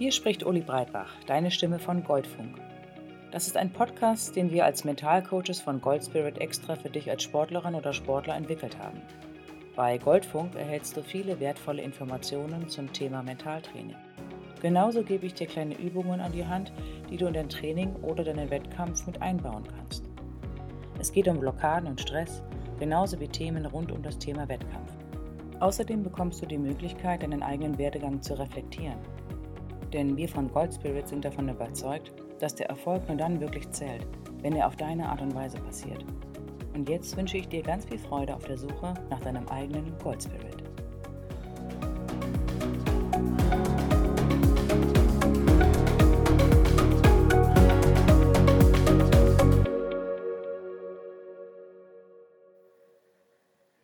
Hier spricht Uli Breitbach, deine Stimme von Goldfunk. Das ist ein Podcast, den wir als Mentalcoaches von Goldspirit extra für dich als Sportlerin oder Sportler entwickelt haben. Bei Goldfunk erhältst du viele wertvolle Informationen zum Thema Mentaltraining. Genauso gebe ich dir kleine Übungen an die Hand, die du in dein Training oder deinen Wettkampf mit einbauen kannst. Es geht um Blockaden und Stress, genauso wie Themen rund um das Thema Wettkampf. Außerdem bekommst du die Möglichkeit, deinen eigenen Werdegang zu reflektieren. Denn wir von Gold Spirit sind davon überzeugt, dass der Erfolg nur dann wirklich zählt, wenn er auf deine Art und Weise passiert. Und jetzt wünsche ich dir ganz viel Freude auf der Suche nach deinem eigenen Gold Spirit.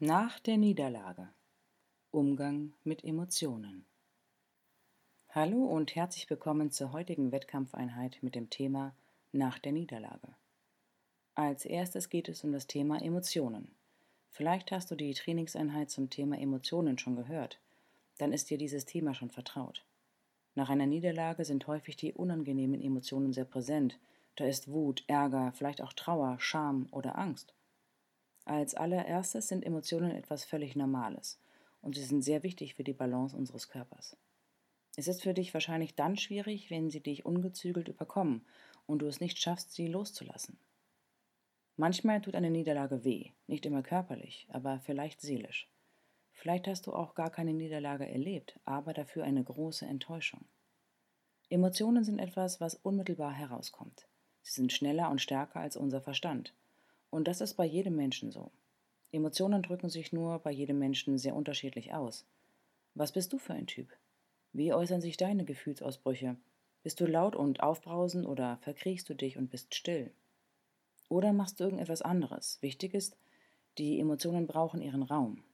Nach der Niederlage. Umgang mit Emotionen. Hallo und herzlich willkommen zur heutigen Wettkampfeinheit mit dem Thema Nach der Niederlage. Als erstes geht es um das Thema Emotionen. Vielleicht hast du die Trainingseinheit zum Thema Emotionen schon gehört, dann ist dir dieses Thema schon vertraut. Nach einer Niederlage sind häufig die unangenehmen Emotionen sehr präsent, da ist Wut, Ärger, vielleicht auch Trauer, Scham oder Angst. Als allererstes sind Emotionen etwas völlig Normales und sie sind sehr wichtig für die Balance unseres Körpers. Es ist für dich wahrscheinlich dann schwierig, wenn sie dich ungezügelt überkommen und du es nicht schaffst, sie loszulassen. Manchmal tut eine Niederlage weh, nicht immer körperlich, aber vielleicht seelisch. Vielleicht hast du auch gar keine Niederlage erlebt, aber dafür eine große Enttäuschung. Emotionen sind etwas, was unmittelbar herauskommt. Sie sind schneller und stärker als unser Verstand. Und das ist bei jedem Menschen so. Emotionen drücken sich nur bei jedem Menschen sehr unterschiedlich aus. Was bist du für ein Typ? Wie äußern sich deine Gefühlsausbrüche? Bist du laut und aufbrausend oder verkriechst du dich und bist still? Oder machst du irgendetwas anderes? Wichtig ist, die Emotionen brauchen ihren Raum.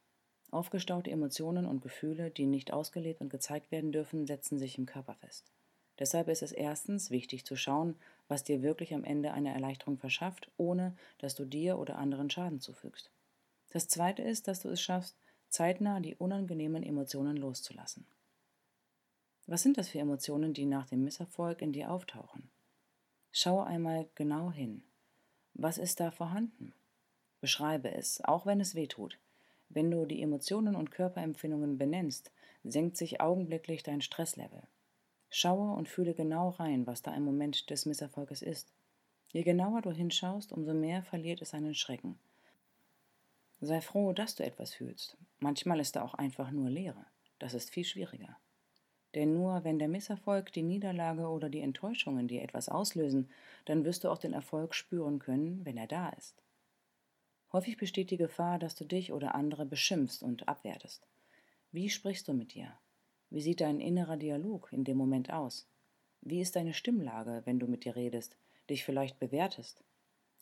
Aufgestaute Emotionen und Gefühle, die nicht ausgelebt und gezeigt werden dürfen, setzen sich im Körper fest. Deshalb ist es erstens wichtig zu schauen, was dir wirklich am Ende eine Erleichterung verschafft, ohne dass du dir oder anderen Schaden zufügst. Das zweite ist, dass du es schaffst, zeitnah die unangenehmen Emotionen loszulassen. Was sind das für Emotionen, die nach dem Misserfolg in dir auftauchen? Schaue einmal genau hin. Was ist da vorhanden? Beschreibe es, auch wenn es weh tut. Wenn du die Emotionen und Körperempfindungen benennst, senkt sich augenblicklich dein Stresslevel. Schaue und fühle genau rein, was da im Moment des Misserfolges ist. Je genauer du hinschaust, umso mehr verliert es seinen Schrecken. Sei froh, dass du etwas fühlst. Manchmal ist da auch einfach nur Leere. Das ist viel schwieriger. Denn nur wenn der Misserfolg, die Niederlage oder die Enttäuschung in dir etwas auslösen, dann wirst du auch den Erfolg spüren können, wenn er da ist. Häufig besteht die Gefahr, dass du dich oder andere beschimpfst und abwertest. Wie sprichst du mit dir? Wie sieht dein innerer Dialog in dem Moment aus? Wie ist deine Stimmlage, wenn du mit dir redest, dich vielleicht bewertest?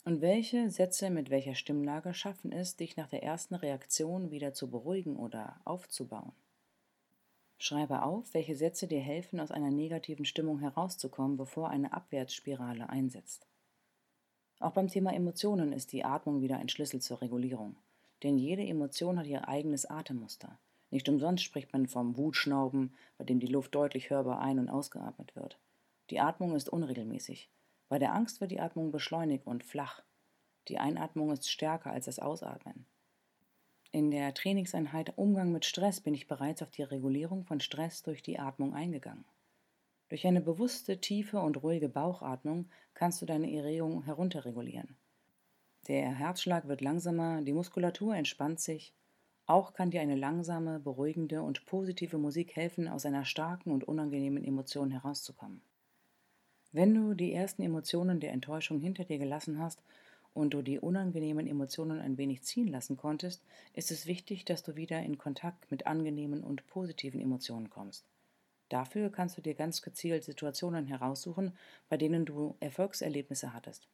Und welche Sätze mit welcher Stimmlage schaffen es, dich nach der ersten Reaktion wieder zu beruhigen oder aufzubauen? Schreibe auf, welche Sätze dir helfen, aus einer negativen Stimmung herauszukommen, bevor eine Abwärtsspirale einsetzt. Auch beim Thema Emotionen ist die Atmung wieder ein Schlüssel zur Regulierung. Denn jede Emotion hat ihr eigenes Atemmuster. Nicht umsonst spricht man vom Wutschnauben, bei dem die Luft deutlich hörbar ein- und ausgeatmet wird. Die Atmung ist unregelmäßig. Bei der Angst wird die Atmung beschleunigt und flach. Die Einatmung ist stärker als das Ausatmen. In der Trainingseinheit Umgang mit Stress bin ich bereits auf die Regulierung von Stress durch die Atmung eingegangen. Durch eine bewusste, tiefe und ruhige Bauchatmung kannst du deine Erregung herunterregulieren. Der Herzschlag wird langsamer, die Muskulatur entspannt sich. Auch kann dir eine langsame, beruhigende und positive Musik helfen, aus einer starken und unangenehmen Emotion herauszukommen. Wenn du die ersten Emotionen der Enttäuschung hinter dir gelassen hast und du die unangenehmen Emotionen ein wenig ziehen lassen konntest, ist es wichtig, dass du wieder in Kontakt mit angenehmen und positiven Emotionen kommst. Dafür kannst du dir ganz gezielt Situationen heraussuchen, bei denen du Erfolgserlebnisse hattest.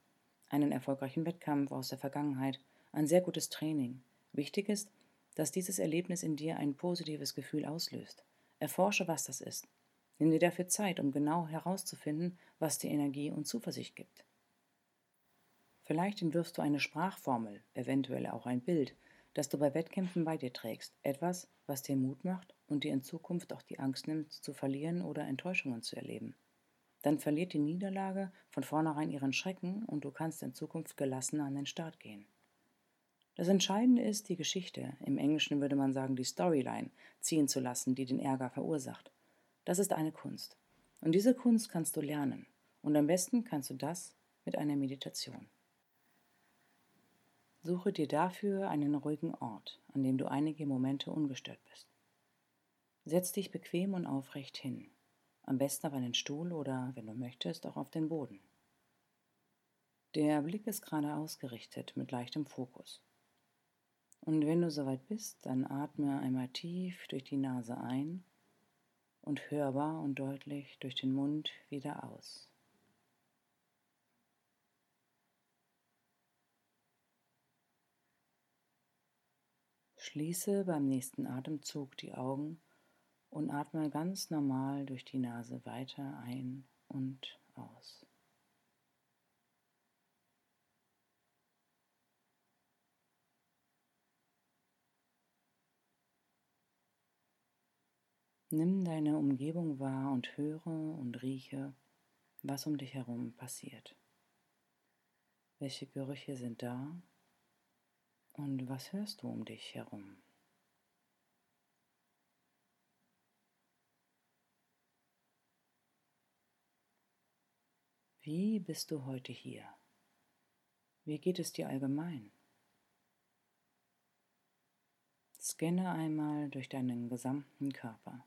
Einen erfolgreichen Wettkampf aus der Vergangenheit, ein sehr gutes Training. Wichtig ist, dass dieses Erlebnis in dir ein positives Gefühl auslöst. Erforsche, was das ist. Nimm dir dafür Zeit, um genau herauszufinden, was dir Energie und Zuversicht gibt. Vielleicht entwirfst du eine Sprachformel, eventuell auch ein Bild, das du bei Wettkämpfen bei dir trägst. Etwas, was dir Mut macht und dir in Zukunft auch die Angst nimmt, zu verlieren oder Enttäuschungen zu erleben. Dann verliert die Niederlage von vornherein ihren Schrecken und du kannst in Zukunft gelassen an den Start gehen. Das Entscheidende ist, die Geschichte, im Englischen würde man sagen die Storyline, ziehen zu lassen, die den Ärger verursacht. Das ist eine Kunst. Und diese Kunst kannst du lernen. Und am besten kannst du das mit einer Meditation. Suche dir dafür einen ruhigen Ort, an dem du einige Momente ungestört bist. Setz dich bequem und aufrecht hin, am besten auf einen Stuhl oder, wenn du möchtest, auch auf den Boden. Der Blick ist gerade ausgerichtet mit leichtem Fokus. Und wenn du soweit bist, dann atme einmal tief durch die Nase ein und hörbar und deutlich durch den Mund wieder aus. Schließe beim nächsten Atemzug die Augen und atme ganz normal durch die Nase weiter ein und aus. Nimm deine Umgebung wahr und höre und rieche, was um dich herum passiert. Welche Gerüche sind da und was hörst du um dich herum? Wie bist du heute hier? Wie geht es dir allgemein? Scanne einmal durch deinen gesamten Körper.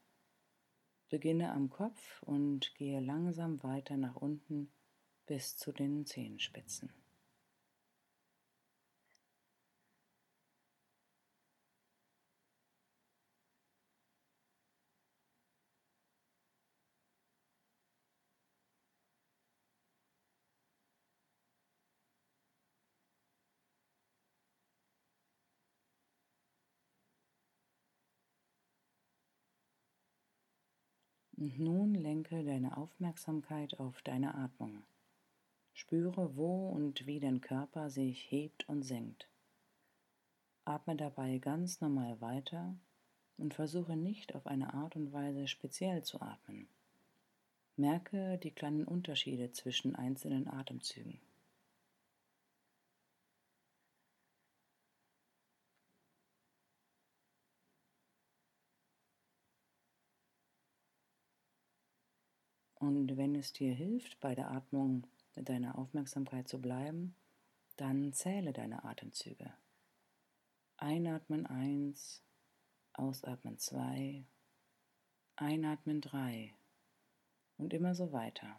Beginne am Kopf und gehe langsam weiter nach unten bis zu den Zehenspitzen. Und nun lenke deine Aufmerksamkeit auf deine Atmung. Spüre, wo und wie dein Körper sich hebt und senkt. Atme dabei ganz normal weiter und versuche nicht auf eine Art und Weise speziell zu atmen. Merke die kleinen Unterschiede zwischen einzelnen Atemzügen. Und wenn es dir hilft, bei der Atmung mit deiner Aufmerksamkeit zu bleiben, dann zähle deine Atemzüge. Einatmen 1, ausatmen 2, einatmen 3 und immer so weiter.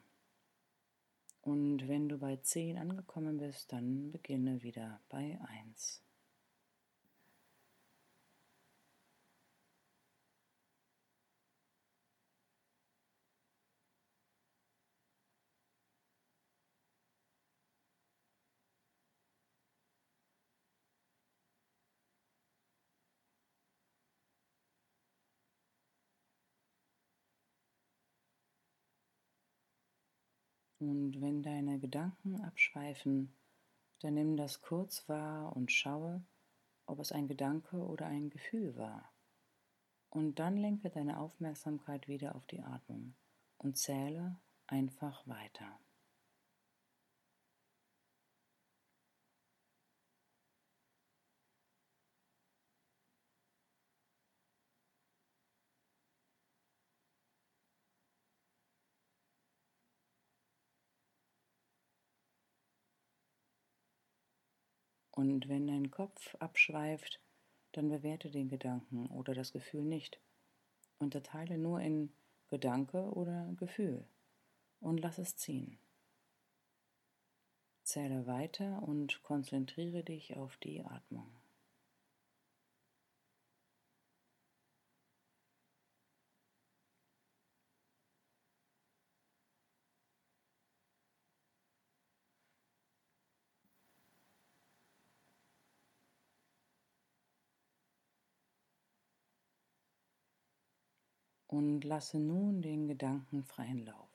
Und wenn du bei 10 angekommen bist, dann beginne wieder bei 1. Und wenn deine Gedanken abschweifen, dann nimm das kurz wahr und schaue, ob es ein Gedanke oder ein Gefühl war. Und dann lenke deine Aufmerksamkeit wieder auf die Atmung und zähle einfach weiter. Und wenn dein Kopf abschweift, dann bewerte den Gedanken oder das Gefühl nicht. Unterteile nur in Gedanke oder Gefühl und lass es ziehen. Zähle weiter und konzentriere dich auf die Atmung. Und lasse nun den Gedanken freien Lauf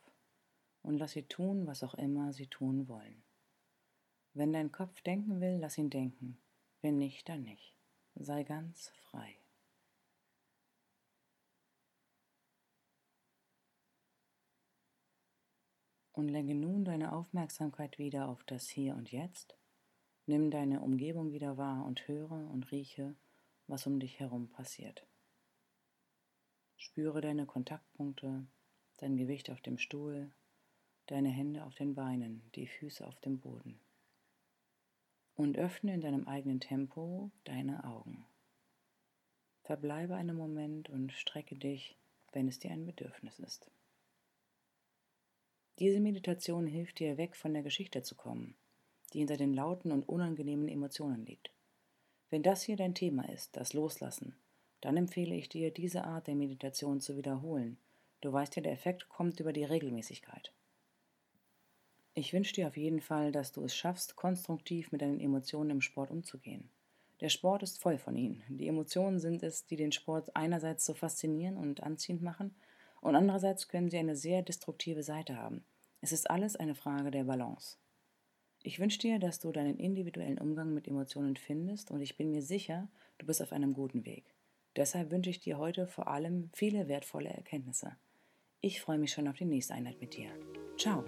und lass sie tun, was auch immer sie tun wollen. Wenn dein Kopf denken will, lass ihn denken. Wenn nicht, dann nicht. Sei ganz frei. Und lenke nun deine Aufmerksamkeit wieder auf das Hier und Jetzt. Nimm deine Umgebung wieder wahr und höre und rieche, was um dich herum passiert. Spüre deine Kontaktpunkte, dein Gewicht auf dem Stuhl, deine Hände auf den Beinen, die Füße auf dem Boden und öffne in deinem eigenen Tempo deine Augen. Verbleibe einen Moment und strecke dich, wenn es dir ein Bedürfnis ist. Diese Meditation hilft dir, weg von der Geschichte zu kommen, die hinter den lauten und unangenehmen Emotionen liegt. Wenn das hier dein Thema ist, das Loslassen, dann empfehle ich dir, diese Art der Meditation zu wiederholen. Du weißt ja, der Effekt kommt über die Regelmäßigkeit. Ich wünsche dir auf jeden Fall, dass du es schaffst, konstruktiv mit deinen Emotionen im Sport umzugehen. Der Sport ist voll von ihnen. Die Emotionen sind es, die den Sport einerseits so faszinieren und anziehend machen, und andererseits können sie eine sehr destruktive Seite haben. Es ist alles eine Frage der Balance. Ich wünsche dir, dass du deinen individuellen Umgang mit Emotionen findest und ich bin mir sicher, du bist auf einem guten Weg. Deshalb wünsche ich dir heute vor allem viele wertvolle Erkenntnisse. Ich freue mich schon auf die nächste Einheit mit dir. Ciao!